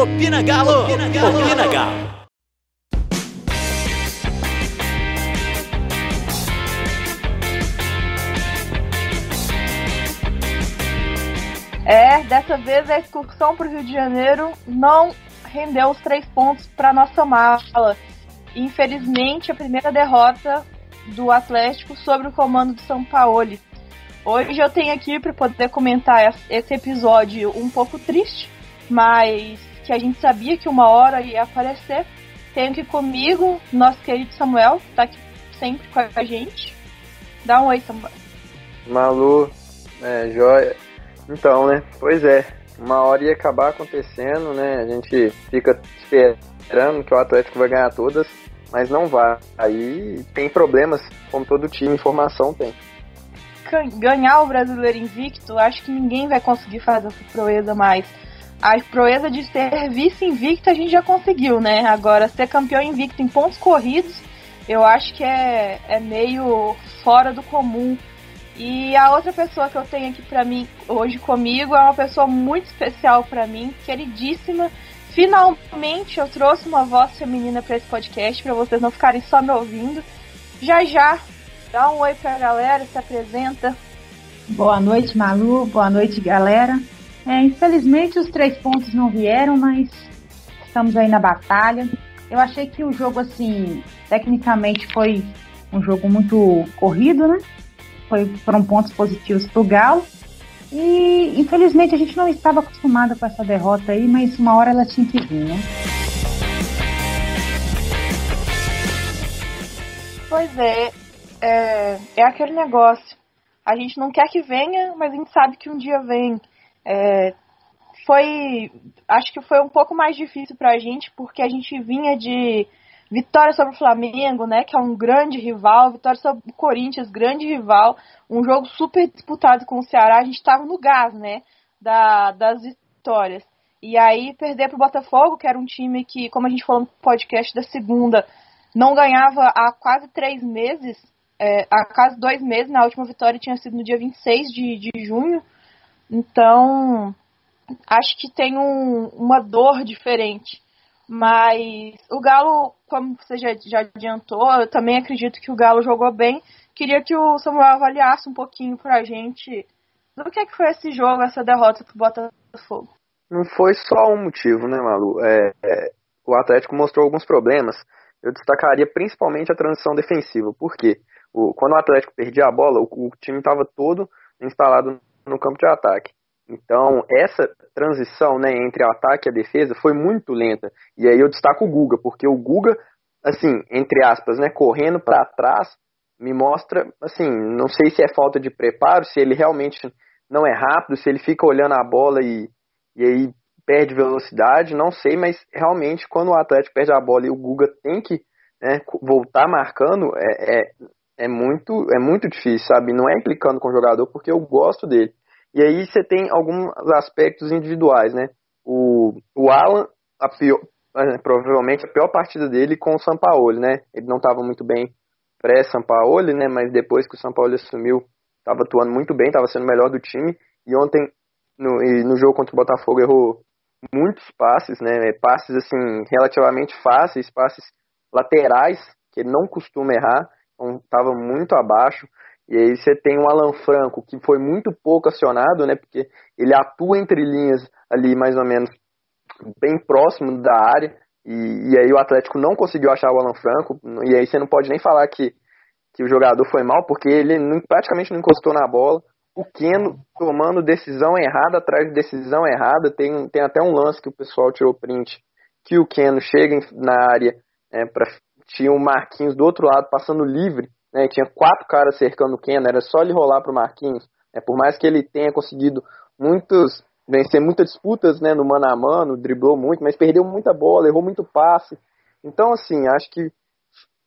Opina Galo! Opina Galo! Opina Galo! É, dessa vez a excursão para o Rio de Janeiro não rendeu os três pontos para nossa mala. Infelizmente, a primeira derrota do Atlético sobre o comando do São Paulo. Hoje eu tenho aqui para poder comentar esse episódio um pouco triste, mas que a gente sabia que uma hora ia aparecer. Tenho aqui comigo nosso querido Samuel, que está aqui sempre com a gente. Dá um oi, Samuel. Malu, é, joia. Então, né? Pois é, uma hora ia acabar acontecendo, né? A gente fica esperando que o Atlético vai ganhar todas, mas não vai. Aí tem problemas, como todo time, formação tem. Ganhar o brasileiro invicto, acho que ninguém vai conseguir fazer essa proeza mais. A proeza de ser vice invicto a gente já conseguiu, né? Agora, ser campeão invicto em pontos corridos, eu acho que é, é meio fora do comum e a outra pessoa que eu tenho aqui para mim hoje comigo é uma pessoa muito especial para mim, queridíssima. Finalmente eu trouxe uma voz feminina para esse podcast para vocês não ficarem só me ouvindo. Já já, dá um oi pra galera, se apresenta. Boa noite, Malu. Boa noite, galera. É, infelizmente os três pontos não vieram, mas estamos aí na batalha. Eu achei que o jogo, assim, tecnicamente foi um jogo muito corrido, né? foi, foram pontos positivos para o Galo. E infelizmente a gente não estava acostumado com essa derrota aí, mas uma hora ela tinha que vir, né? Pois é, é, é aquele negócio. A gente não quer que venha, mas a gente sabe que um dia vem. É, foi, acho que foi um pouco mais difícil para a gente, porque a gente vinha de Vitória sobre o Flamengo, né, que é um grande rival, vitória sobre o Corinthians, grande rival, um jogo super disputado com o Ceará, a gente estava no gás, né, da, das vitórias. E aí perder para o Botafogo, que era um time que, como a gente falou no podcast da segunda, não ganhava há quase três meses, é, há quase dois meses, na última vitória tinha sido no dia 26 de, de junho. Então, acho que tem um, uma dor diferente. Mas o Galo, como você já, já adiantou, eu também acredito que o Galo jogou bem. Queria que o Samuel avaliasse um pouquinho pra gente do que, é que foi esse jogo, essa derrota pro Botafogo. Não foi só um motivo, né, Malu? É, é, o Atlético mostrou alguns problemas. Eu destacaria principalmente a transição defensiva. Por quê? O, quando o Atlético perdia a bola, o, o time estava todo instalado no campo de ataque. Então, essa transição né, entre o ataque e a defesa foi muito lenta. E aí eu destaco o Guga, porque o Guga, assim, entre aspas, né, correndo para trás, me mostra, assim, não sei se é falta de preparo, se ele realmente não é rápido, se ele fica olhando a bola e, e aí perde velocidade, não sei, mas realmente quando o Atlético perde a bola e o Guga tem que né, voltar marcando, é, é, é, muito, é muito difícil, sabe? Não é implicando com o jogador, porque eu gosto dele. E aí você tem alguns aspectos individuais, né? O, o Alan, a pior, é, provavelmente a pior partida dele com o Sampaoli, né? Ele não estava muito bem pré-Sampaoli, né? Mas depois que o Sampaoli assumiu, estava atuando muito bem, estava sendo o melhor do time. E ontem, no, no jogo contra o Botafogo, errou muitos passes, né? Passes, assim, relativamente fáceis, passes laterais, que ele não costuma errar. Estava muito abaixo. E aí você tem o Alan Franco, que foi muito pouco acionado, né? Porque ele atua entre linhas ali, mais ou menos, bem próximo da área. E, e aí o Atlético não conseguiu achar o Alan Franco. E aí você não pode nem falar que, que o jogador foi mal, porque ele não, praticamente não encostou na bola. O Keno tomando decisão errada atrás de decisão errada. Tem, tem até um lance que o pessoal tirou print, que o Keno chega na área, é, pra, tinha o Marquinhos do outro lado passando livre né, tinha quatro caras cercando o Ken, era só ele rolar para o Marquinhos. Né, por mais que ele tenha conseguido muitos vencer muitas disputas né, no mano a mano, driblou muito, mas perdeu muita bola, errou muito passe. Então, assim, acho que.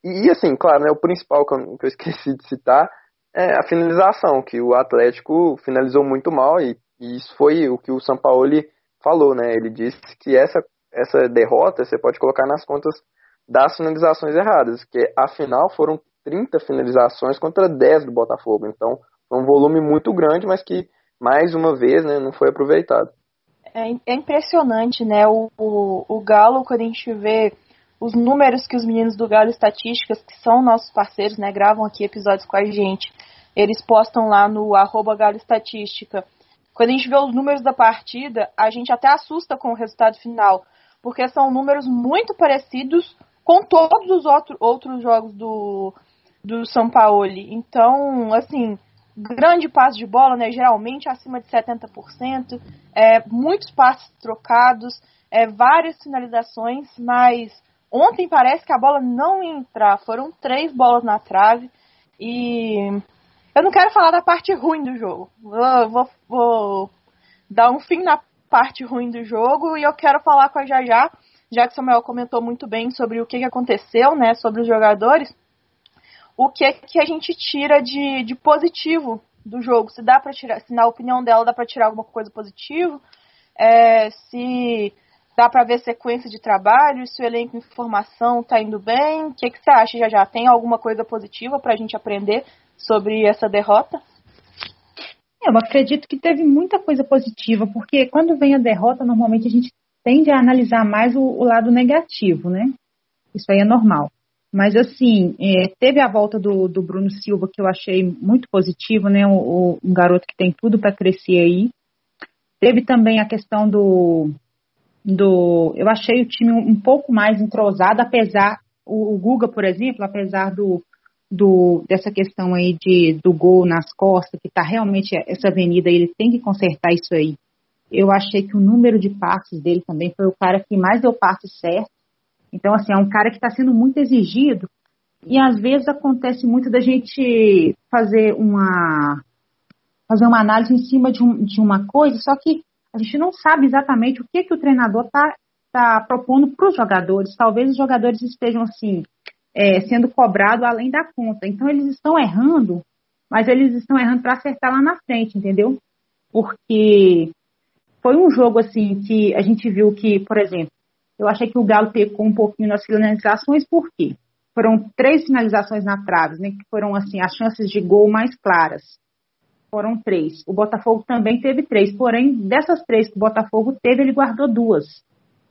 E, assim, claro, né, o principal que eu, que eu esqueci de citar é a finalização, que o Atlético finalizou muito mal e, e isso foi o que o Sampaoli falou, né? Ele disse que essa, essa derrota você pode colocar nas contas das finalizações erradas, que afinal foram 30 finalizações contra 10 do Botafogo. Então, foi um volume muito grande, mas que, mais uma vez, né, não foi aproveitado. É, é impressionante, né? O, o, o, Galo, quando a gente vê os números que os meninos do Galo Estatísticas, que são nossos parceiros, né? Gravam aqui episódios com a gente. Eles postam lá no arroba Galo Estatística. Quando a gente vê os números da partida, a gente até assusta com o resultado final. Porque são números muito parecidos com todos os outro, outros jogos do, do São Paulo. Então, assim, grande passe de bola, né? Geralmente acima de 70%, é, muitos passes trocados, é, várias finalizações, mas ontem parece que a bola não ia entrar. Foram três bolas na trave e eu não quero falar da parte ruim do jogo. Vou, vou, vou dar um fim na parte ruim do jogo e eu quero falar com a Jajá, já que Samuel comentou muito bem sobre o que aconteceu, né? Sobre os jogadores o que é que a gente tira de, de positivo do jogo. Se dá para tirar, se na opinião dela dá para tirar alguma coisa positiva, é, se dá para ver sequência de trabalho, se o elenco em formação está indo bem. O que, que você acha, já já? Tem alguma coisa positiva para a gente aprender sobre essa derrota? Eu acredito que teve muita coisa positiva, porque quando vem a derrota, normalmente a gente tende a analisar mais o, o lado negativo, né? Isso aí é normal. Mas, assim, é, teve a volta do, do, Bruno Silva, que eu achei muito positivo, né? O, o um garoto que tem tudo para crescer aí. Teve também a questão do, do. Eu achei o time um, pouco mais entrosado, apesar. O, o, Guga, por exemplo, apesar do, do, dessa questão aí de, do gol nas costas, que está realmente essa avenida, ele tem que consertar isso aí. Eu achei que o número de passes dele também foi o cara que mais deu passes certo então, assim, é um cara que está sendo muito exigido e às vezes acontece muito da gente fazer uma fazer uma análise em cima de, um, de uma coisa, só que a gente não sabe exatamente o que, que o treinador está tá propondo para os jogadores. Talvez os jogadores estejam assim é, sendo cobrados além da conta. Então eles estão errando, mas eles estão errando para acertar lá na frente, entendeu? Porque foi um jogo assim que a gente viu que, por exemplo, eu achei que o Galo pecou um pouquinho nas finalizações, por quê? Foram três finalizações na trave, né, que foram assim as chances de gol mais claras. Foram três. O Botafogo também teve três, porém, dessas três que o Botafogo teve, ele guardou duas.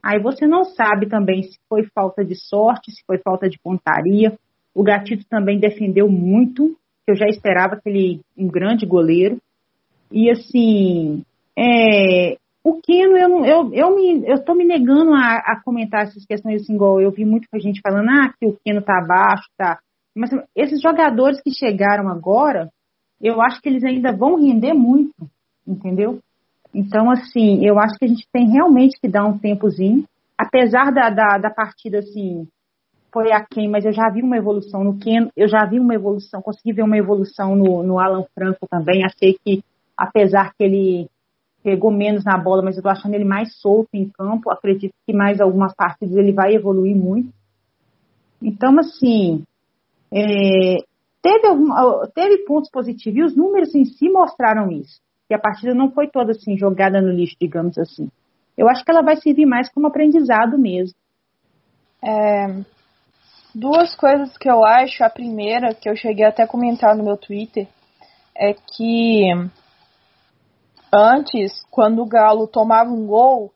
Aí você não sabe também se foi falta de sorte, se foi falta de pontaria. O Gatito também defendeu muito, que eu já esperava que ele um grande goleiro. E assim, é, o Keno, eu, eu, eu, me, eu tô me negando a, a comentar essas questões assim, igual eu vi muita gente falando, ah, que o Keno tá abaixo, tá. Mas esses jogadores que chegaram agora, eu acho que eles ainda vão render muito, entendeu? Então, assim, eu acho que a gente tem realmente que dar um tempozinho, apesar da, da, da partida, assim, foi aquém, mas eu já vi uma evolução no Keno, eu já vi uma evolução, consegui ver uma evolução no, no Alan Franco também, achei que, apesar que ele pegou menos na bola, mas eu tô achando ele mais solto em campo. Acredito que mais algumas partidas ele vai evoluir muito. Então, assim, é, teve, algum, teve pontos positivos e os números em si mostraram isso. Que a partida não foi toda assim jogada no lixo, digamos assim. Eu acho que ela vai servir mais como aprendizado mesmo. É, duas coisas que eu acho. A primeira, que eu cheguei até a comentar no meu Twitter, é que Antes, quando o Galo tomava um gol,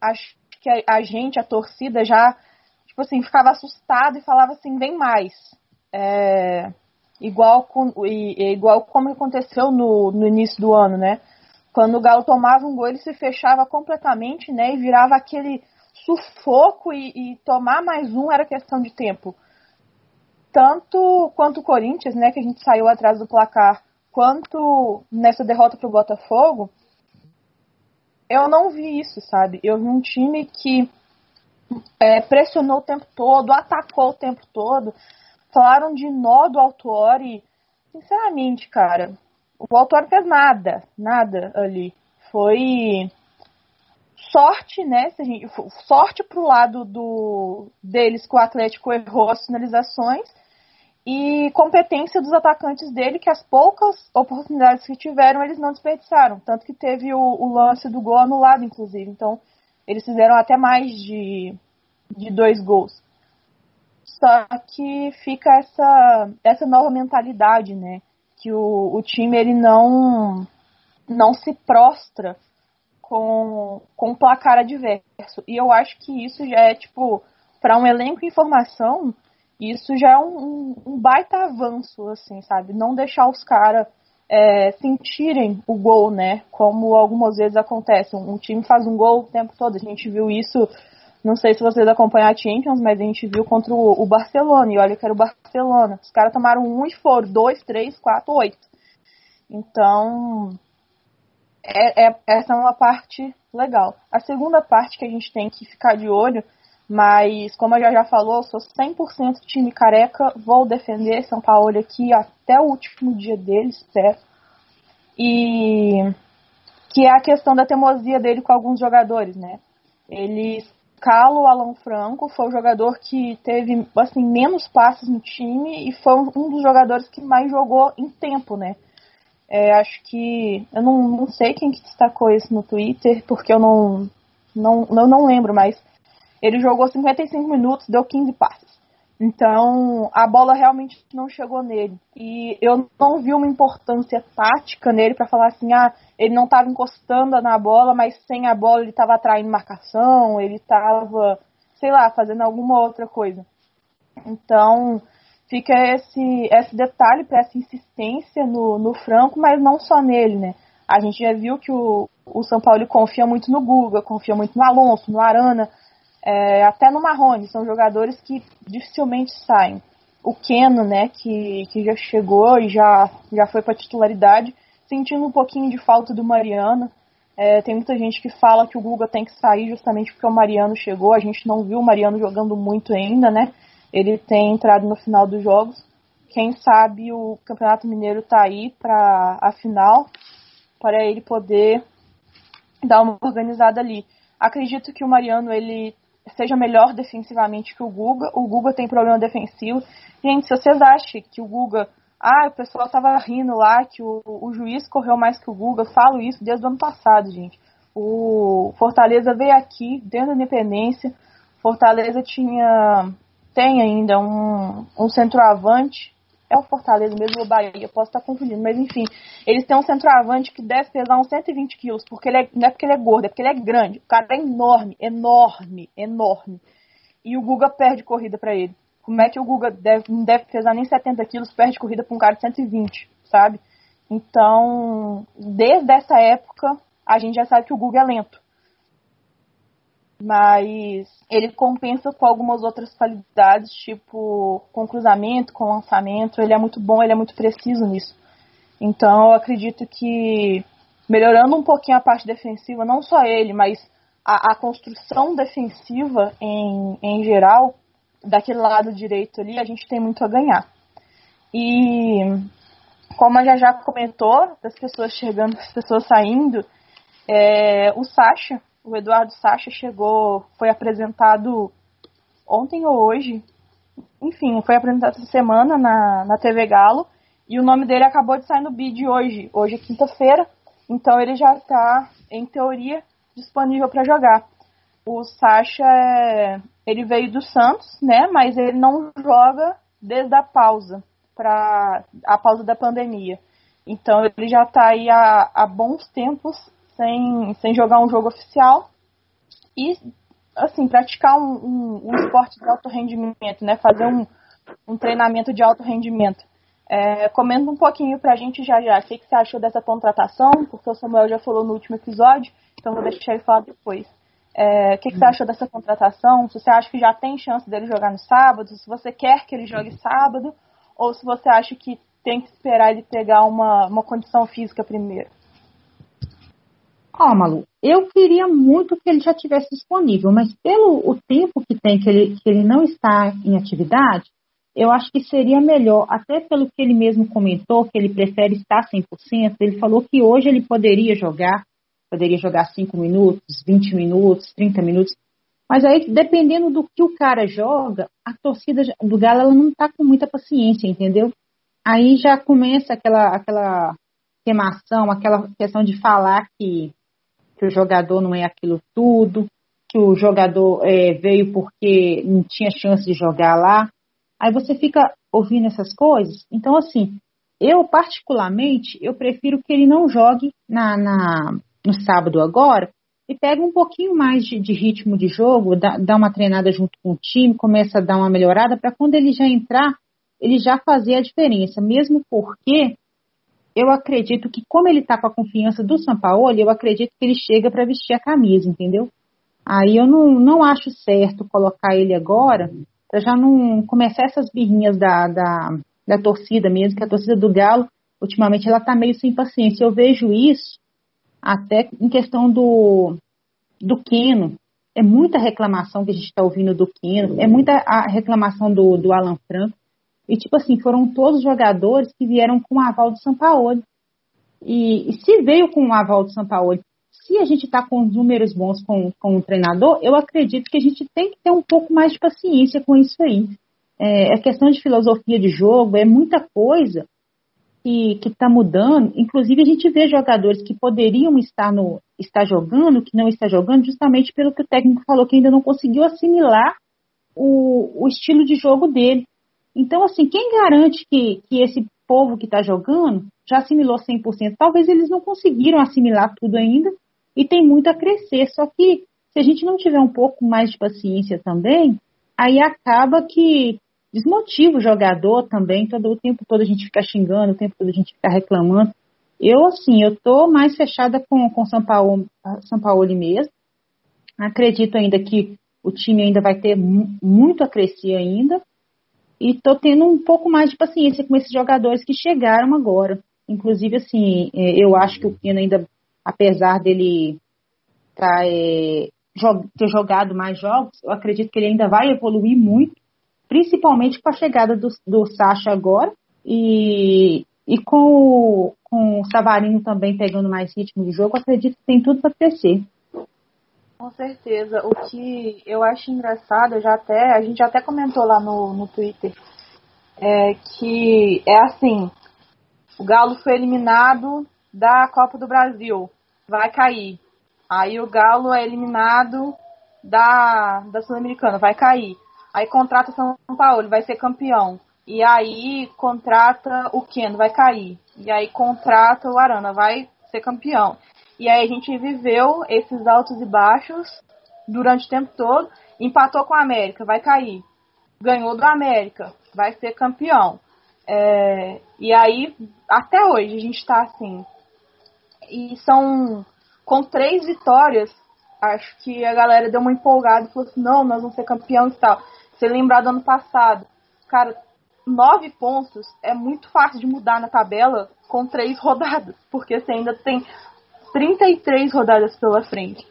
acho que a, gente, a torcida, já tipo assim, ficava assustado e falava assim, vem mais. É, igual, com, igual como aconteceu no, no início do ano, né? Quando o Galo tomava um gol, ele se fechava completamente, né? E virava aquele sufoco e, e tomar mais um era questão de tempo. Tanto quanto o Corinthians, né? Que a gente saiu atrás do placar quanto nessa derrota para o Botafogo, eu não vi isso, sabe? Eu vi um time que é, pressionou o tempo todo, atacou o tempo todo. Falaram de nó do Autori. Sinceramente, cara, o Autori fez nada, nada ali. Foi sorte, né? Gente, sorte pro lado do deles que o Atlético errou as finalizações e competência dos atacantes dele, que as poucas oportunidades que tiveram, eles não desperdiçaram. Tanto que teve o, o lance do gol anulado, inclusive. Então, eles fizeram até mais de, de dois gols. Só que fica essa, essa nova mentalidade, né? Que o, o time ele não, não se prostra com, com placar adverso. E eu acho que isso já é, tipo, para um elenco em formação, isso já é um, um, baita avanço, assim, sabe? Não deixar os caras é, sentirem o gol, né? Como algumas vezes acontece. Um, um, time faz um gol o tempo todo. A gente viu isso, não sei se vocês acompanham a Champions, mas a gente viu contra o, o Barcelona. E olha que era o Barcelona. Os caras tomaram um e foram. Dois, três, quatro, oito. Então, é, é, essa é uma parte legal. A segunda parte que a gente tem que ficar de olho mas, como a já falou, sou 100% time careca, vou defender São Paulo aqui até o último dia dele, espero. E que é a questão da teimosia dele com alguns jogadores, né? Ele escala o Alan Franco, foi o jogador que teve assim menos passes no time e foi um dos jogadores que mais jogou em tempo, né? É, acho que eu não, não sei quem que destacou isso no Twitter, porque eu não não, não, não lembro, mas ele jogou 55 minutos, deu 15 passes. Então, a bola realmente não chegou nele. E eu não vi uma importância tática nele para falar assim: ah, ele não estava encostando na bola, mas sem a bola ele estava atraindo marcação, ele estava, sei lá, fazendo alguma outra coisa. Então, fica esse, esse detalhe para essa insistência no, no Franco, mas não só nele, né? A gente já viu que o, o São Paulo confia muito no Guga, confia muito no Alonso, no Arana é, até no Marrone, são jogadores que dificilmente saem. O Keno, né, que, que já chegou e já, já foi para titularidade, sentindo um pouquinho de falta do Mariano. É, tem muita gente que fala que o Guga tem que sair justamente porque o Mariano chegou. A gente não viu o Mariano jogando muito ainda, né? Ele tem entrado no final dos jogos. Quem sabe o Campeonato Mineiro tá aí para a final, para ele poder dar uma organizada ali. Acredito que o Mariano ele seja melhor defensivamente que o Guga. O Guga tem problema defensivo. Gente, se vocês acham que o Guga. Ah, o pessoal tava rindo lá que o, o juiz correu mais que o Guga. Falo isso desde o ano passado, gente. O Fortaleza veio aqui, dentro da Independência. Fortaleza tinha. Tem ainda um, um centroavante é o Fortaleza mesmo, o Bahia, posso estar confundindo, mas enfim, eles têm um centroavante que deve pesar uns 120 quilos, porque ele é, não é porque ele é gordo, é porque ele é grande. O cara é enorme, enorme, enorme. E o Guga perde corrida para ele. Como é que o Guga deve, não deve pesar nem 70 quilos, perde corrida para um cara de 120, sabe? Então, desde essa época, a gente já sabe que o Guga é lento mas ele compensa com algumas outras qualidades, tipo com cruzamento, com lançamento. Ele é muito bom, ele é muito preciso nisso. Então eu acredito que melhorando um pouquinho a parte defensiva, não só ele, mas a, a construção defensiva em, em geral, daquele lado direito ali, a gente tem muito a ganhar. E como a já já comentou, das pessoas chegando, das pessoas saindo, é, o Sacha o Eduardo Sacha chegou, foi apresentado ontem ou hoje, enfim, foi apresentado essa semana na, na TV Galo, e o nome dele acabou de sair no bid hoje, hoje é quinta-feira, então ele já está, em teoria, disponível para jogar. O Sacha, é, ele veio do Santos, né, mas ele não joga desde a pausa, para a pausa da pandemia. Então ele já está aí há, há bons tempos sem, sem jogar um jogo oficial e, assim, praticar um, um, um esporte de alto rendimento, né? Fazer um, um treinamento de alto rendimento. É, comenta um pouquinho pra gente já já. O que, que você achou dessa contratação? Porque o Samuel já falou no último episódio, então vou deixar ele falar depois. É, o que, que você achou dessa contratação? Se você acha que já tem chance dele jogar no sábado, se você quer que ele jogue sábado, ou se você acha que tem que esperar ele pegar uma, uma condição física primeiro. Ó, Malu, eu queria muito que ele já tivesse disponível, mas pelo o tempo que tem que ele, que ele não está em atividade, eu acho que seria melhor, até pelo que ele mesmo comentou, que ele prefere estar 100%, ele falou que hoje ele poderia jogar, poderia jogar 5 minutos, 20 minutos, 30 minutos, mas aí, dependendo do que o cara joga, a torcida do Galo ela não está com muita paciência, entendeu? Aí já começa aquela, aquela queimação, aquela questão de falar que que o jogador não é aquilo tudo, que o jogador é, veio porque não tinha chance de jogar lá. Aí você fica ouvindo essas coisas. Então, assim, eu particularmente, eu prefiro que ele não jogue na, na, no sábado agora, e pega um pouquinho mais de, de ritmo de jogo, dá, dá, uma treinada junto com o time, começa a dar uma melhorada para quando ele já entrar, ele já fazer a diferença, mesmo porque eu acredito que como ele está com a confiança do Sampaoli, eu acredito que ele chega para vestir a camisa, entendeu? Aí eu não, não acho certo colocar ele agora, para já não começar essas birrinhas da, da, da torcida mesmo, que a torcida do Galo, ultimamente, ela está meio sem paciência. Eu vejo isso até em questão do, do Quino. É muita reclamação que a gente está ouvindo do Quino, é muita reclamação do, do Alan Franco. E, tipo assim, foram todos jogadores que vieram com o aval do Sampaoli. E, e se veio com o aval do Sampaoli, se a gente está com números bons com, com o treinador, eu acredito que a gente tem que ter um pouco mais de paciência com isso aí. É, é questão de filosofia de jogo, é muita coisa que está mudando. Inclusive, a gente vê jogadores que poderiam estar, no, estar jogando, que não está jogando, justamente pelo que o técnico falou, que ainda não conseguiu assimilar o, o estilo de jogo dele. Então, assim, quem garante que, que esse povo que está jogando já assimilou 100%? Talvez eles não conseguiram assimilar tudo ainda e tem muito a crescer. Só que se a gente não tiver um pouco mais de paciência também, aí acaba que desmotiva o jogador também, todo o tempo todo a gente fica xingando, o tempo todo a gente fica reclamando. Eu, assim, eu tô mais fechada com o São Paulo, São Paulo mesmo. Acredito ainda que o time ainda vai ter muito a crescer ainda. E tô tendo um pouco mais de paciência com esses jogadores que chegaram agora. Inclusive, assim, é, eu acho que o Pino ainda, apesar dele tá, é, ter jogado mais jogos, eu acredito que ele ainda vai evoluir muito principalmente com a chegada do, do Sacha agora e, e com, o, com o Savarino também pegando mais ritmo de jogo, acredito que tem tudo para crescer. Com certeza. O que eu acho engraçado, já até, a gente até comentou lá no, no Twitter, é que é assim, o Galo foi eliminado da Copa do Brasil, vai cair. Aí o Galo é eliminado da, da Sul-Americana, vai cair. Aí contrata São Paulo, vai ser campeão. E aí contrata o Keno, vai cair. E aí contrata o Arana, vai ser campeão. E aí a gente viveu esses altos e baixos durante o tempo todo. Empatou com a América, vai cair. Ganhou do América, vai ser campeão. É, e aí, até hoje, a gente está assim. E são com três vitórias. Acho que a galera deu uma empolgada e falou assim: não, nós vamos ser campeão e tal. Você lembrar do ano passado, cara, nove pontos é muito fácil de mudar na tabela com três rodadas, porque você ainda tem 33 rodadas pela frente.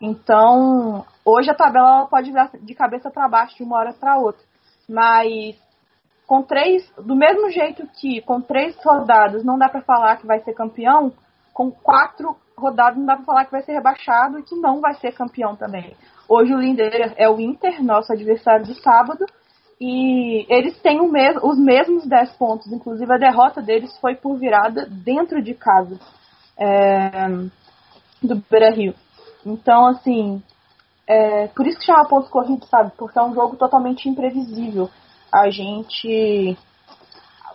Então, hoje a tabela pode virar de cabeça para baixo de uma hora para outra. Mas com três, do mesmo jeito que com três rodadas não dá para falar que vai ser campeão, com quatro rodadas não dá para falar que vai ser rebaixado e que não vai ser campeão também. Hoje o líder é o Inter, nosso adversário do sábado, e eles têm os mesmos 10 pontos. Inclusive a derrota deles foi por virada dentro de casa é, do Beira Rio. Então, assim, é, por isso que chama pontos corridos, sabe? Porque é um jogo totalmente imprevisível. A gente.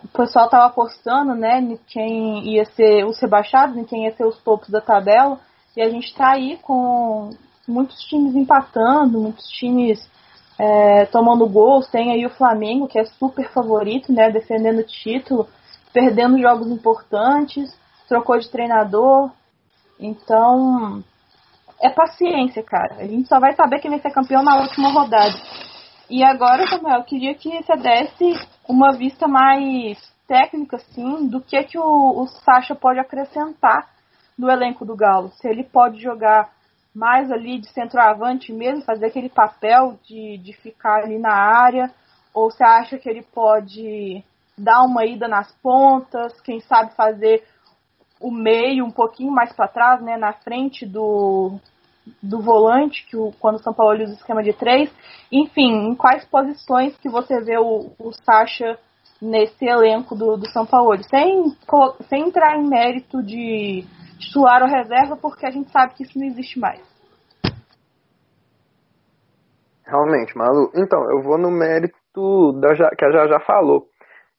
O pessoal tava apostando, né, em quem ia ser os rebaixados, em quem ia ser os topos da tabela. E a gente tá aí com muitos times empatando, muitos times é, tomando gols. Tem aí o Flamengo, que é super favorito, né? Defendendo o título, perdendo jogos importantes, trocou de treinador. Então, é paciência, cara. A gente só vai saber quem vai ser campeão na última rodada. E agora, Samuel, eu queria que você desse uma vista mais técnica, assim, do que, que o, o Sacha pode acrescentar no elenco do Galo. Se ele pode jogar mais ali de centroavante mesmo, fazer aquele papel de, de ficar ali na área? Ou você acha que ele pode dar uma ida nas pontas, quem sabe fazer o meio um pouquinho mais para trás, né, na frente do, do volante, que o, quando o São Paulo usa o esquema de três. Enfim, em quais posições que você vê o, o Sacha nesse elenco do, do São Paulo? Sem, sem entrar em mérito de titular ou reserva, porque a gente sabe que isso não existe mais. Realmente, Malu. Então, eu vou no mérito da, que a Já já falou.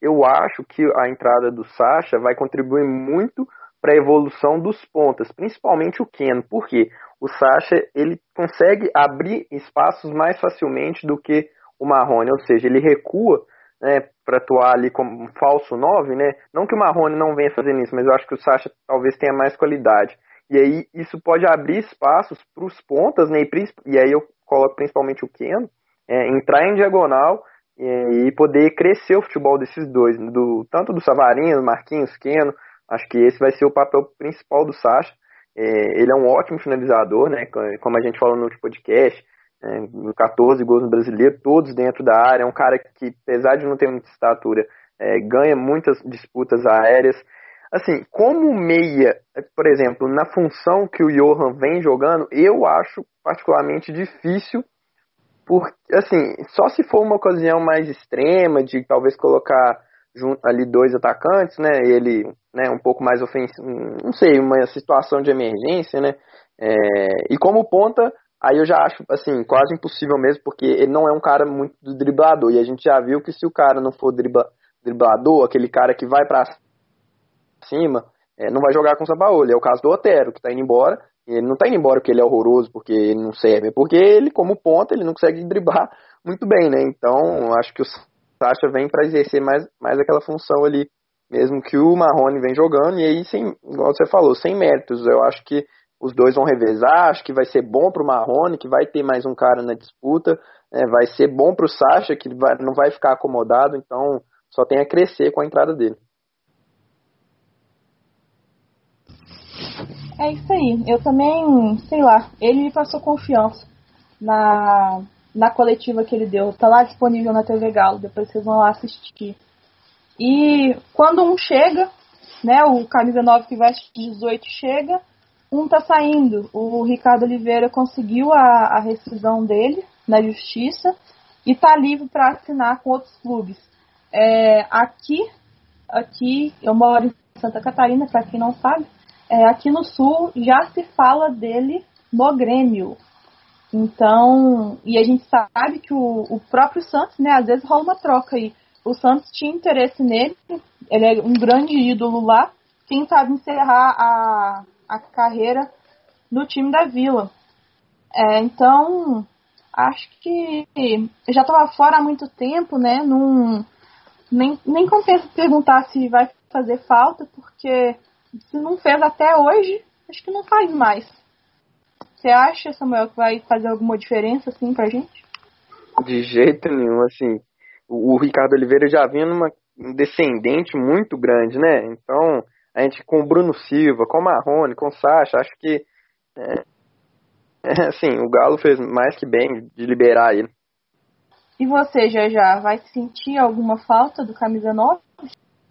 Eu acho que a entrada do Sacha vai contribuir muito para a evolução dos pontas, principalmente o Ken. Por quê? o Sacha ele consegue abrir espaços mais facilmente do que o Marrone, ou seja, ele recua né, para atuar ali como um falso 9, né? Não que o Marrone não venha fazendo isso, mas eu acho que o Sacha talvez tenha mais qualidade. E aí isso pode abrir espaços para os pontas, né? E, e, aí eu coloco principalmente o Keno, é, entrar em diagonal e, e, poder crescer o futebol desses dois, do, tanto do Savarinho, Marquinhos, Keno. Acho que esse vai ser o papel principal do Sacha. É, ele é um ótimo finalizador, né? Como a gente falou no último podcast, é, 14 gols no brasileiro, todos dentro da área. É um cara que, apesar de não ter muita estatura, é, ganha muitas disputas aéreas. Assim, como meia, por exemplo, na função que o Johan vem jogando, eu acho particularmente difícil, porque, assim, só se for uma ocasião mais extrema, de talvez colocar ali dois atacantes, né, ele, né, um pouco mais ofensivo, não sei, uma situação de emergência, né, é, e como ponta, Aí eu já acho, assim, quase impossível mesmo, porque ele não é um cara muito driblador. E a gente já viu que se o cara não for dribla, driblador, aquele cara que vai para cima, é, não vai jogar com o Sabaoli. É o caso do Otero, que tá indo embora. Ele não tá indo embora porque ele é horroroso, porque ele não serve. É porque ele, como ponta, ele não consegue driblar muito bem, né? Então, acho que o Sacha vem para exercer mais, mais aquela função ali, mesmo que o Marrone vem jogando. E aí, sem, igual você falou, sem méritos. Eu acho que os dois vão revezar, acho que vai ser bom para o Marrone, que vai ter mais um cara na disputa, é, vai ser bom para o Sacha, que vai, não vai ficar acomodado, então só tem a crescer com a entrada dele. É isso aí, eu também, sei lá, ele me passou confiança na, na coletiva que ele deu, tá lá disponível na TV Galo, depois vocês vão lá assistir. E quando um chega, né, o camisa 9 que veste 18 chega, um tá saindo. O Ricardo Oliveira conseguiu a, a rescisão dele na justiça e tá livre para assinar com outros clubes. É, aqui, aqui eu moro em Santa Catarina, para quem não sabe. É, aqui no sul já se fala dele no Grêmio. Então, e a gente sabe que o, o próprio Santos, né, às vezes rola uma troca aí. O Santos tinha interesse nele, ele é um grande ídolo lá. Quem sabe encerrar a, a carreira no time da Vila. É, então, acho que já estava fora há muito tempo, né? Num, nem, nem compensa perguntar se vai fazer falta, porque se não fez até hoje, acho que não faz mais. Você acha, Samuel, que vai fazer alguma diferença assim pra gente? De jeito nenhum, assim. O, o Ricardo Oliveira já vinha numa descendente muito grande, né? Então, a gente com o Bruno Silva, com o Marrone, com o Sacha, acho que é, é, assim, o Galo fez mais que bem de liberar ele. E você, já já, vai sentir alguma falta do camisa 9?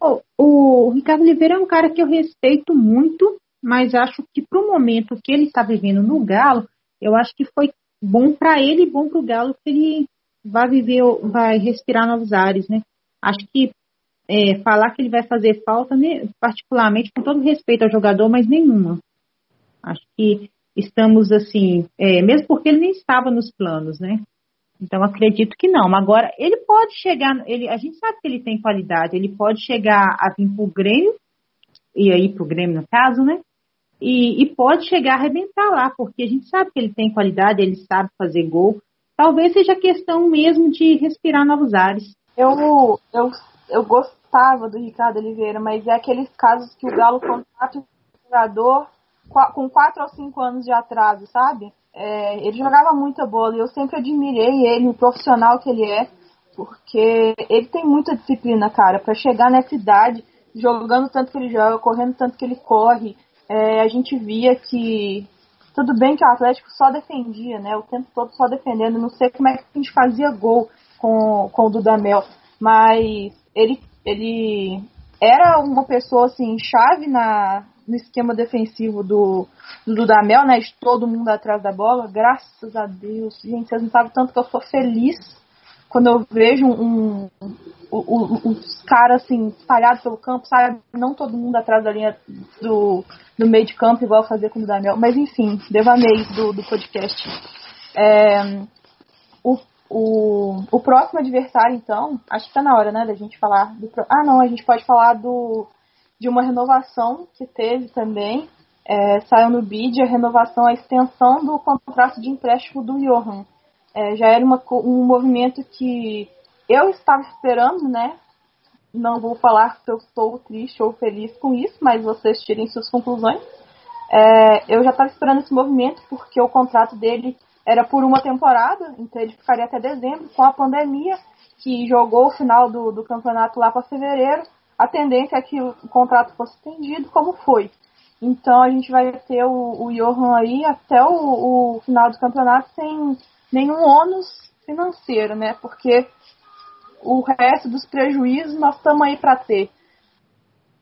Oh, o Ricardo Oliveira é um cara que eu respeito muito, mas acho que para o momento que ele está vivendo no Galo, eu acho que foi bom para ele e bom para o Galo que ele vai viver, vai respirar novos ares, né? Acho que é, falar que ele vai fazer falta, né, particularmente, com todo respeito ao jogador, mas nenhuma. Acho que estamos assim, é, mesmo porque ele nem estava nos planos, né? Então acredito que não. Agora, ele pode chegar, ele, a gente sabe que ele tem qualidade, ele pode chegar a vir para o Grêmio, e aí para o Grêmio no caso, né? E, e, pode chegar a arrebentar lá, porque a gente sabe que ele tem qualidade, ele sabe fazer gol. Talvez seja questão mesmo de respirar novos ares. Eu, eu, eu gostava do Ricardo Oliveira, mas é aqueles casos que o Galo contrata o jogador com 4 ou 5 anos de atraso, sabe? É, ele jogava muita bola e eu sempre admirei ele, o profissional que ele é, porque ele tem muita disciplina, cara, para chegar nessa idade, jogando tanto que ele joga, correndo tanto que ele corre. É, a gente via que tudo bem que o Atlético só defendia, né? O tempo todo só defendendo. Não sei como é que a gente fazia gol com, com o Dudamel, mas ele ele era uma pessoa assim chave na no esquema defensivo do, do Dudamel, né? De todo mundo atrás da bola. Graças a Deus. Gente, vocês não sabem tanto que eu sou feliz quando eu vejo um, um, um, os caras assim, espalhados pelo campo, sabe? Não todo mundo atrás da linha do, do meio de campo, igual fazer com o Dudamel. Mas enfim, devaneio do, do podcast. É, o o, o próximo adversário, então, acho que tá na hora, né, da gente falar do. Ah, não, a gente pode falar do, de uma renovação que teve também. é, saiu no BID a renovação, a extensão do contrato de empréstimo do Johan. É, já era uma, um movimento que eu estava esperando, né? Não vou falar se eu estou triste ou feliz com isso, mas vocês tirem suas conclusões. É, eu já estava esperando esse movimento porque o contrato dele era por uma temporada, então ele ficaria até dezembro. Com a pandemia, que jogou o final do, do campeonato lá para fevereiro, a tendência é que o contrato fosse estendido, como foi. Então a gente vai ter o, o Johan aí até o, o final do campeonato sem nenhum ônus financeiro, né? Porque o resto dos prejuízos nós estamos aí para ter.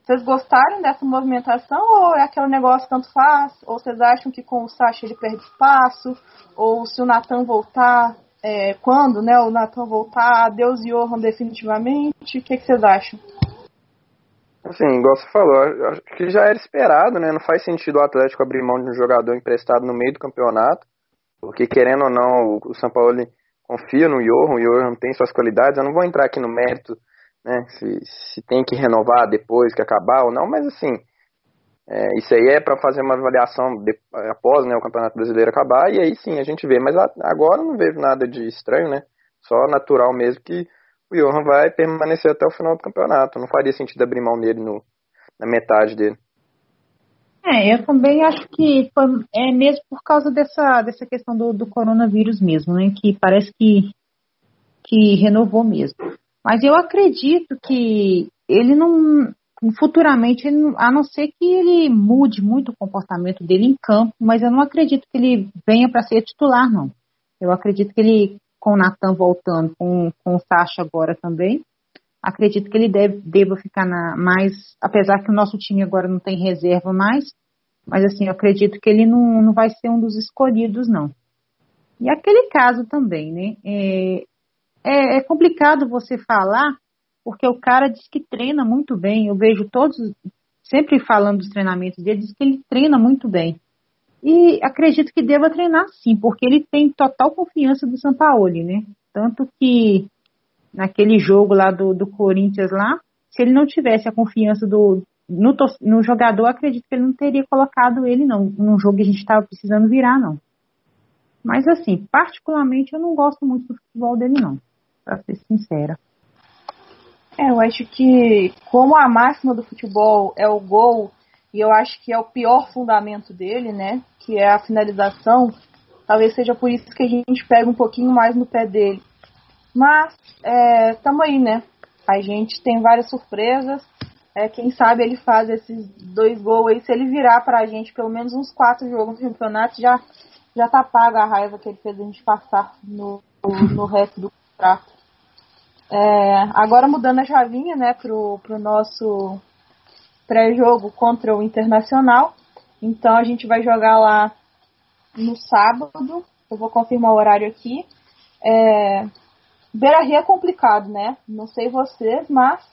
Vocês gostaram dessa movimentação ou é aquele negócio tanto faz? Ou vocês acham que com o Sacha ele perde espaço? Ou se o Natan voltar, é, quando né, o Natan voltar, Deus e Johan definitivamente? O que, que vocês acham? Assim, igual você falou, acho que já era esperado, né? Não faz sentido o Atlético abrir mão de um jogador emprestado no meio do campeonato, porque querendo ou não, o São Paulo confia no Johan, o Johan tem suas qualidades. Eu não vou entrar aqui no mérito, né? Se, se tem que renovar depois que acabar ou não, mas assim, é, isso aí é para fazer uma avaliação de, após né, o Campeonato Brasileiro acabar, e aí sim a gente vê. Mas agora eu não vejo nada de estranho, né? Só natural mesmo que o Johan vai permanecer até o final do campeonato. Não faria sentido abrir mão dele no, na metade dele. É, eu também acho que foi, é mesmo por causa dessa, dessa questão do, do coronavírus mesmo, né? Que parece que, que renovou mesmo. Mas eu acredito que ele não. Futuramente, a não ser que ele mude muito o comportamento dele em campo, mas eu não acredito que ele venha para ser titular, não. Eu acredito que ele com o Natan voltando, com, com o Sacha agora também. Acredito que ele deve, deva ficar na mais, apesar que o nosso time agora não tem reserva mais, mas assim, eu acredito que ele não, não vai ser um dos escolhidos, não. E aquele caso também, né? É, é, é complicado você falar, porque o cara diz que treina muito bem. Eu vejo todos, sempre falando dos treinamentos dele, diz que ele treina muito bem. E acredito que deva treinar sim, porque ele tem total confiança do Sampaoli, né? Tanto que naquele jogo lá do, do Corinthians lá, se ele não tivesse a confiança do no, no jogador, acredito que ele não teria colocado ele não, num jogo que a gente estava precisando virar, não. Mas assim, particularmente eu não gosto muito do futebol dele não, para ser sincera. É, eu acho que como a máxima do futebol é o gol, e eu acho que é o pior fundamento dele, né? que é a finalização, talvez seja por isso que a gente pega um pouquinho mais no pé dele. Mas estamos é, aí, né? A gente tem várias surpresas. É, quem sabe ele faz esses dois gols aí. Se ele virar para a gente pelo menos uns quatro jogos no campeonato, já, já tá paga a raiva que ele fez a gente passar no, no resto do contrato. É, agora mudando a chavinha, né, pro, pro nosso pré-jogo contra o Internacional. Então a gente vai jogar lá no sábado. Eu vou confirmar o horário aqui. É... Beira Rio é complicado, né? Não sei vocês, mas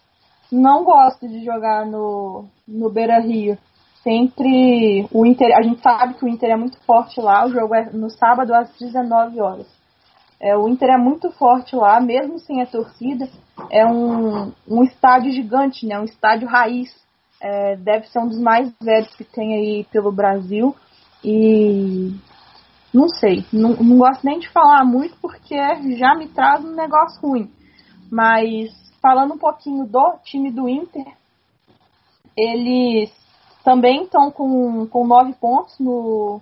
não gosto de jogar no, no Beira Rio. Sempre o Inter. A gente sabe que o Inter é muito forte lá. O jogo é no sábado às 19 horas. É, o Inter é muito forte lá, mesmo sem a torcida. É um, um estádio gigante, né? Um estádio raiz. É, deve ser um dos mais velhos que tem aí pelo Brasil. E não sei, não, não gosto nem de falar muito porque já me traz um negócio ruim. Mas falando um pouquinho do time do Inter, eles também estão com, com nove pontos no,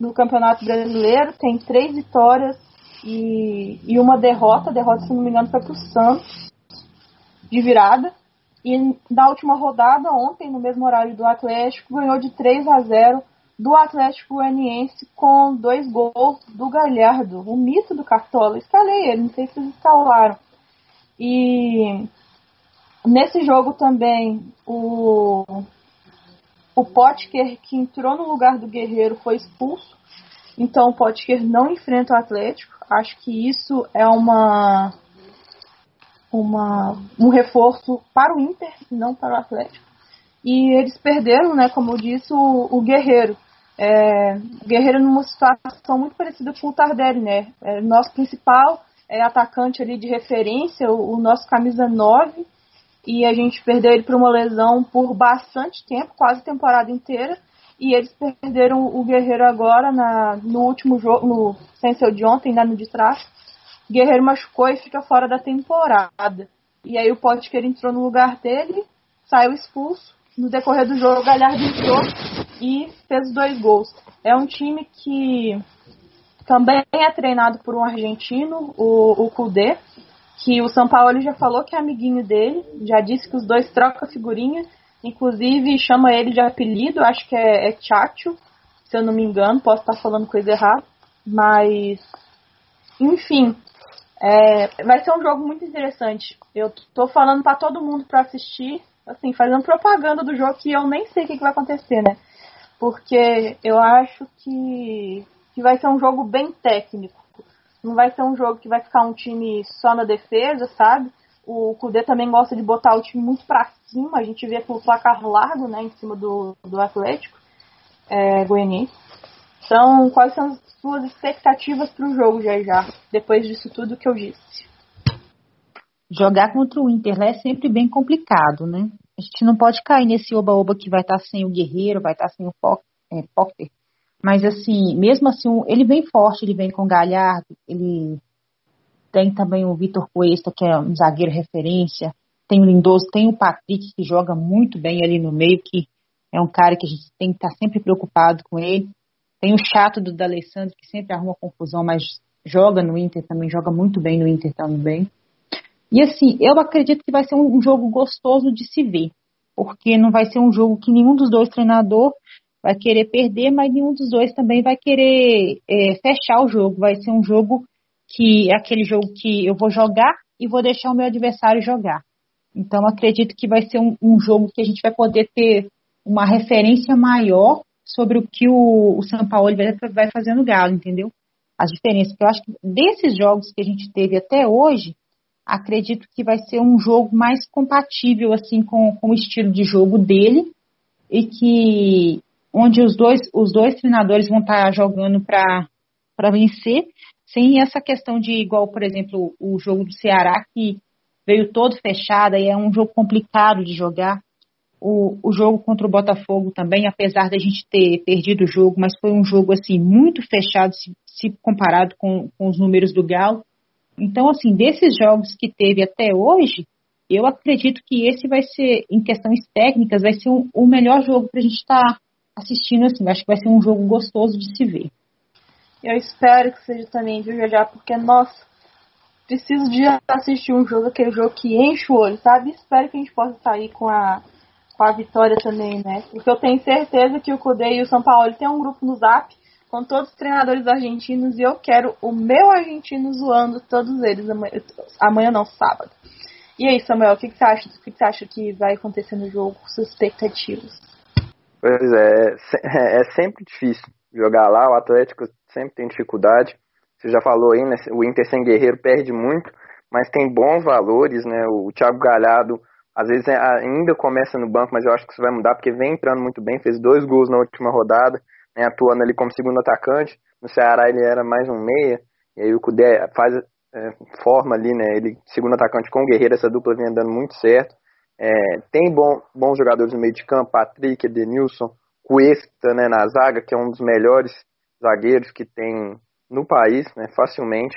no Campeonato Brasileiro, tem três vitórias e, e uma derrota. A derrota, se não me engano, foi para o Santos de virada. E da última rodada, ontem, no mesmo horário do Atlético, ganhou de 3 a 0 do Atlético Goianiense com dois gols do Galhardo, o mito do Cartola. Escalei ele, não sei se vocês escalaram. E nesse jogo também o, o Potker, que entrou no lugar do Guerreiro, foi expulso. Então o Potker não enfrenta o Atlético. Acho que isso é uma uma, um reforço para o Inter não para o Atlético. E eles perderam, né, como eu disse, o, o Guerreiro. É, o Guerreiro numa situação muito parecida com o Tardelli, né? É, nosso principal é, atacante ali de referência, o, o, nosso camisa 9, e a gente perdeu ele por uma lesão por bastante tempo, quase a temporada inteira. E eles perderam o Guerreiro agora na, no último jogo, no sem ser de ontem, né, no de trás. Guerreiro machucou e fica fora da temporada. E aí o Potker entrou no lugar dele, saiu expulso. No decorrer do jogo, o Galhardo entrou e fez dois gols. É um time que também é treinado por um argentino, o, o Kudê, que o São Paulo já falou que é amiguinho dele, já disse que os dois trocam figurinha, inclusive chama ele de apelido, acho que é, é Chacho, se eu não me engano, posso estar falando coisa errada, mas enfim, é, vai ser um jogo muito interessante. Eu tô falando para todo mundo para assistir, assim, fazendo propaganda do jogo que eu nem sei o que, que vai acontecer, né? Porque eu acho que, que vai ser um jogo bem técnico. Não vai ser um jogo que vai ficar um time só na defesa, sabe? O Kudê também gosta de botar o time muito para cima. A gente vê o placar largo, né, em cima do, do Atlético é, Goianiense. Então, quais são as suas expectativas para o jogo, já já, depois disso tudo que eu disse? Jogar contra o Inter é sempre bem complicado, né? A gente não pode cair nesse oba-oba que vai estar tá sem o Guerreiro, vai estar tá sem o é, Potter. Mas, assim, mesmo assim, ele vem forte, ele vem com o Galhardo, ele tem também o Vitor Cuesta, que é um zagueiro referência, tem o Lindoso, tem o Patrick, que joga muito bem ali no meio, que é um cara que a gente tem que estar tá sempre preocupado com ele. Tem o chato do D'Alessandro, que sempre arruma confusão, mas joga no Inter também, joga muito bem no Inter também. E assim, eu acredito que vai ser um, jogo gostoso de se ver, porque não vai ser um jogo que nenhum dos dois treinador vai querer perder, mas nenhum dos dois também vai querer é, fechar o jogo. Vai ser um jogo que é aquele jogo que eu vou jogar e vou deixar o meu adversário jogar. Então acredito que vai ser um, um jogo que a gente vai poder ter uma referência maior sobre o que o, o São Paulo vai, vai fazer no Galo, entendeu? As diferenças. Eu acho que desses jogos que a gente teve até hoje, acredito que vai ser um jogo mais compatível assim com, com o estilo de jogo dele e que onde os dois os dois treinadores vão estar jogando para para vencer sem essa questão de igual por exemplo o jogo do Ceará que veio todo fechado e é um jogo complicado de jogar. O, o jogo contra o Botafogo também apesar da gente ter perdido o jogo mas foi um jogo assim muito fechado se, se comparado com, com os números do Galo então, assim, desses jogos que teve até hoje, eu acredito que esse vai ser, em questões técnicas, vai ser um, o melhor jogo para a gente estar tá assistindo, assim. Acho que vai ser um jogo gostoso de se ver. Eu espero que seja também, viu, já Porque, nossa, preciso de assistir um jogo, aquele jogo que enche o olho, sabe? Espero que a gente possa sair com a, com a vitória também, né? Porque eu tenho certeza que o Cudê e o São Paulo tem um grupo no Zap com todos os treinadores argentinos e eu quero o meu argentino zoando todos eles amanhã, amanhã não, sábado. E aí, Samuel, o que, que, você acha? O que, que você acha que vai acontecer no jogo? Suas expectativas? Pois é, é sempre difícil jogar lá, o Atlético sempre tem dificuldade. Você já falou aí, né? O Inter sem Guerreiro perde muito, mas tem bons valores, né? O Thiago Galhardo às vezes é, ainda começa no banco, mas eu acho que isso vai mudar porque vem entrando muito bem, fez dois gols na última rodada né, atuando ali como segundo atacante. No Ceará ele era mais um meia, e aí o Cudé faz, é, forma ali, né, ele segundo atacante com o Guerreiro, essa dupla vem andando muito certo. É, tem bom, bons jogadores no meio de campo, Patrick, Edenilson, Cuesta né, na zaga, que é um dos melhores zagueiros que tem no país, né, facilmente.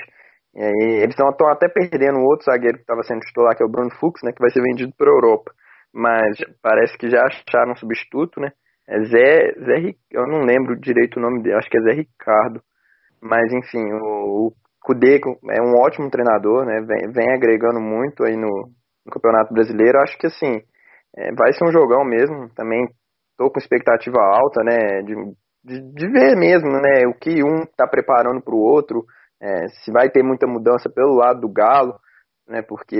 E aí, eles estão até perdendo um outro zagueiro que estava sendo titular, que é o Bruno Fux, né, que vai ser vendido para a Europa. Mas parece que já acharam um substituto, né? É Zé, Zé, eu não lembro direito o nome dele, acho que é Zé Ricardo. Mas enfim, o, Kudê é um ótimo treinador, né? Vem, vem agregando muito aí no, no Campeonato Brasileiro. Acho que assim, é, vai ser um jogão mesmo. Também tô com expectativa alta, né? De, de, de ver mesmo, né? O que um tá preparando para o outro, é, se vai ter muita mudança pelo lado do Galo né? Porque,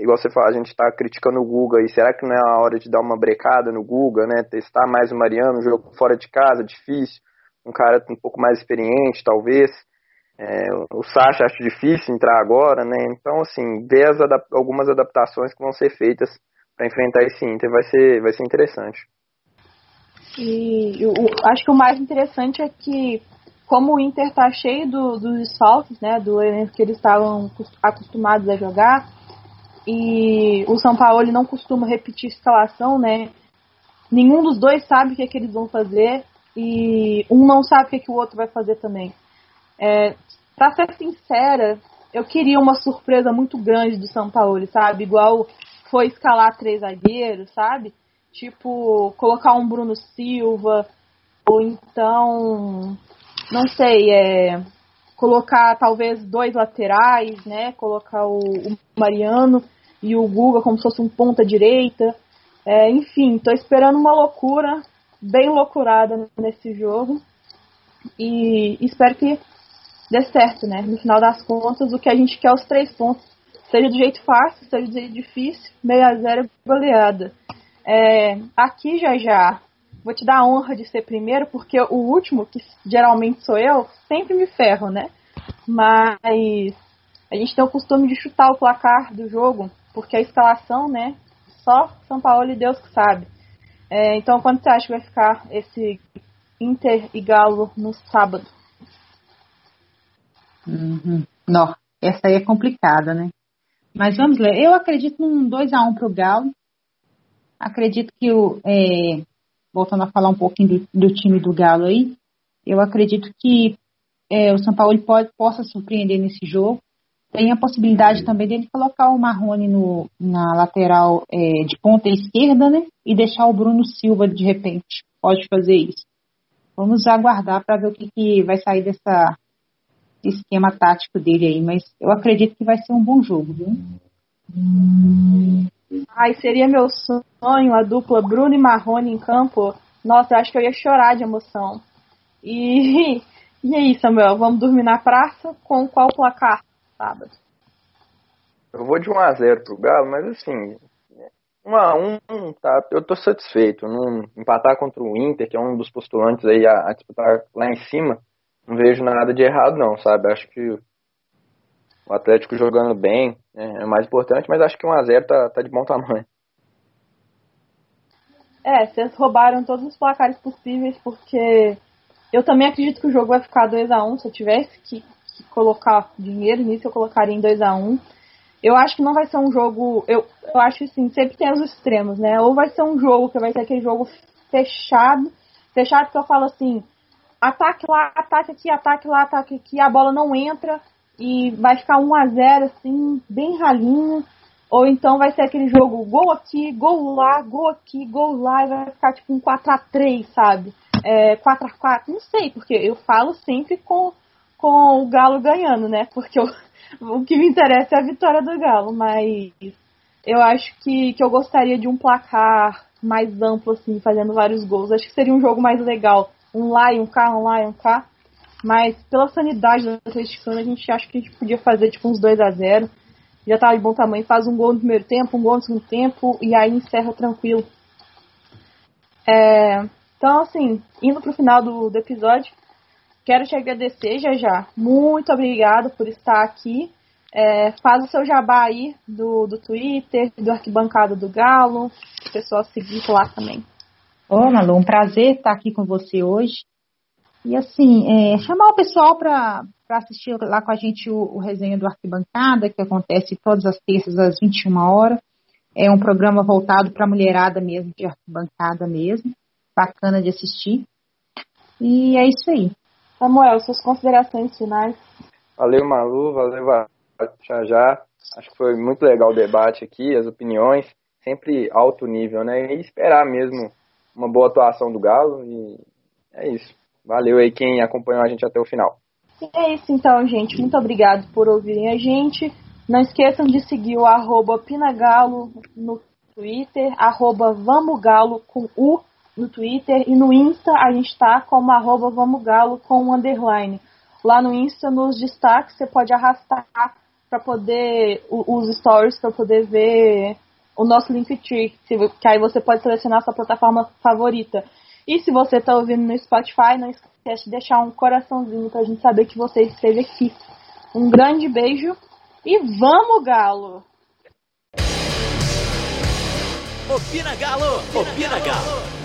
igual você fala, a gente está criticando o Guga e será que não é a hora de dar uma brecada no Guga, né? Testar mais o Mariano, jogo fora de casa, difícil, um cara um pouco mais experiente, talvez. É, o Sacha acho difícil entrar agora, né? Então, assim, ver as adap algumas adaptações que vão ser feitas para enfrentar esse Inter vai ser, vai ser interessante. E eu, acho que o mais interessante é que como o Inter está cheio do, dos desfalques, né, do elenco que eles estavam acostumados a jogar, e o São Paulo ele não costuma repetir escalação, né? Nenhum dos dois sabe o que, é que eles vão fazer. e um não sabe o que, que o outro vai fazer também. É, pra ser sincera, eu queria uma surpresa muito grande do São Paulo, sabe? Igual foi escalar três zagueiros, sabe? Tipo, colocar um Bruno Silva, ou então, não sei, é, colocar talvez dois laterais, né? Colocar o, o Mariano e o Guga como se fosse um ponta direita. É, enfim, tô esperando uma loucura, bem loucurada nesse jogo. E espero que dê certo, né? No final das contas, o que a gente quer é os três pontos. Seja do jeito fácil, seja do jeito difícil, 6 a 0 goleada. É, aqui já já vou te dar a honra de ser primeiro, porque o último, que geralmente sou eu, sempre me ferro, né? Mas a gente tem o costume de chutar o placar do jogo, porque a escalação, né? Só São Paulo e Deus que sabe. É, então, quanto você acha que vai ficar esse Inter e Galo no sábado? Uhum. Não, essa aí é complicada, né? Mas vamos ler. Eu acredito num 2x1 para o Galo. Acredito que o. É, voltando a falar um pouquinho do, do, time do Galo aí, eu acredito que é, o São Paulo pode, possa surpreender nesse jogo. Tem a possibilidade também dele colocar o Marrone no, na lateral é, de ponta esquerda, né? E deixar o Bruno Silva de repente. Pode fazer isso. Vamos aguardar para ver o que, que vai sair dessa, esquema tático dele aí, mas eu acredito que vai ser um bom jogo, viu? Ai, seria meu sonho a dupla Bruno e Marrone em campo. Nossa, eu acho que eu ia chorar de emoção. E, e aí, Samuel, vamos dormir na praça com qual placar sábado? Eu vou de 1x0 pro Galo, mas assim, 1x1, tá, eu tô satisfeito. Não empatar contra o Inter, que é um dos postulantes aí a, a disputar lá em cima, não vejo nada de errado não, sabe? Acho que o Atlético jogando bem né, é mais importante, mas acho que 1x0 tá, tá de bom tamanho. É, vocês roubaram todos os placares possíveis, porque eu também acredito que o jogo vai ficar 2x1. Se eu tivesse que, que colocar dinheiro nisso, eu colocaria em 2x1. Eu acho que não vai ser um jogo. Eu, eu acho assim, sempre tem os extremos, né? Ou vai ser um jogo que vai ser aquele jogo fechado. Fechado que eu falo assim, ataque lá, ataque aqui, ataque lá, ataque aqui, a bola não entra e vai ficar 1 a 0 assim, bem ralinho. Ou então vai ser aquele jogo gol aqui, gol lá, gol aqui, gol lá, e vai ficar tipo um 4 a 3 sabe? É, 4 a 4 não sei, porque eu falo sempre com, com o Galo ganhando, né? Porque eu, o que me interessa é a vitória do Galo, mas eu acho que, que eu gostaria de um placar mais amplo, assim, fazendo vários gols. Acho que seria um jogo mais legal um lá e um cá, um lá e um cá. Mas pela sanidade do atleticano, a gente acha que a gente podia fazer tipo uns 2 a 0 Já tá de bom tamanho, faz um gol no primeiro tempo, um gol no segundo tempo e aí encerra tranquilo. É, então, assim, indo pro final do, do episódio, quero te agradecer já já. Muito obrigado por estar aqui. É, faz o seu jabá aí do, do Twitter, do Arquibancada do Galo, o pessoal seguir lá também. Ô, Malu, um prazer estar aqui com você hoje. E assim, é, chamar o pessoal para assistir lá com a gente o, o resenha do Arquibancada, que acontece todas as terças às 21 horas. É um programa voltado para a mulherada mesmo, de arquibancada mesmo. Bacana de assistir. E é isso aí. Samuel, suas considerações finais. Valeu, Malu, valeu, já já. Acho que foi muito legal o debate aqui, as opiniões, sempre alto nível, né? E esperar mesmo uma boa atuação do Galo e é isso. Valeu aí quem acompanhou a gente até o final. é isso então, gente. Muito obrigado por ouvirem a gente. Não esqueçam de seguir o arroba Pinagalo no Twitter, arroba Vamogalo com U no Twitter e no Insta a gente está como arroba Vamogalo com underline. Lá no Insta, nos destaques, você pode arrastar para poder os stories para poder ver o nosso Linktree, que aí você pode selecionar a sua plataforma favorita. E se você está ouvindo no Spotify, não esquece de deixar um coraçãozinho para a gente saber que você esteve aqui. Um grande beijo e vamos, Galo! Opina Galo! Opina Galo!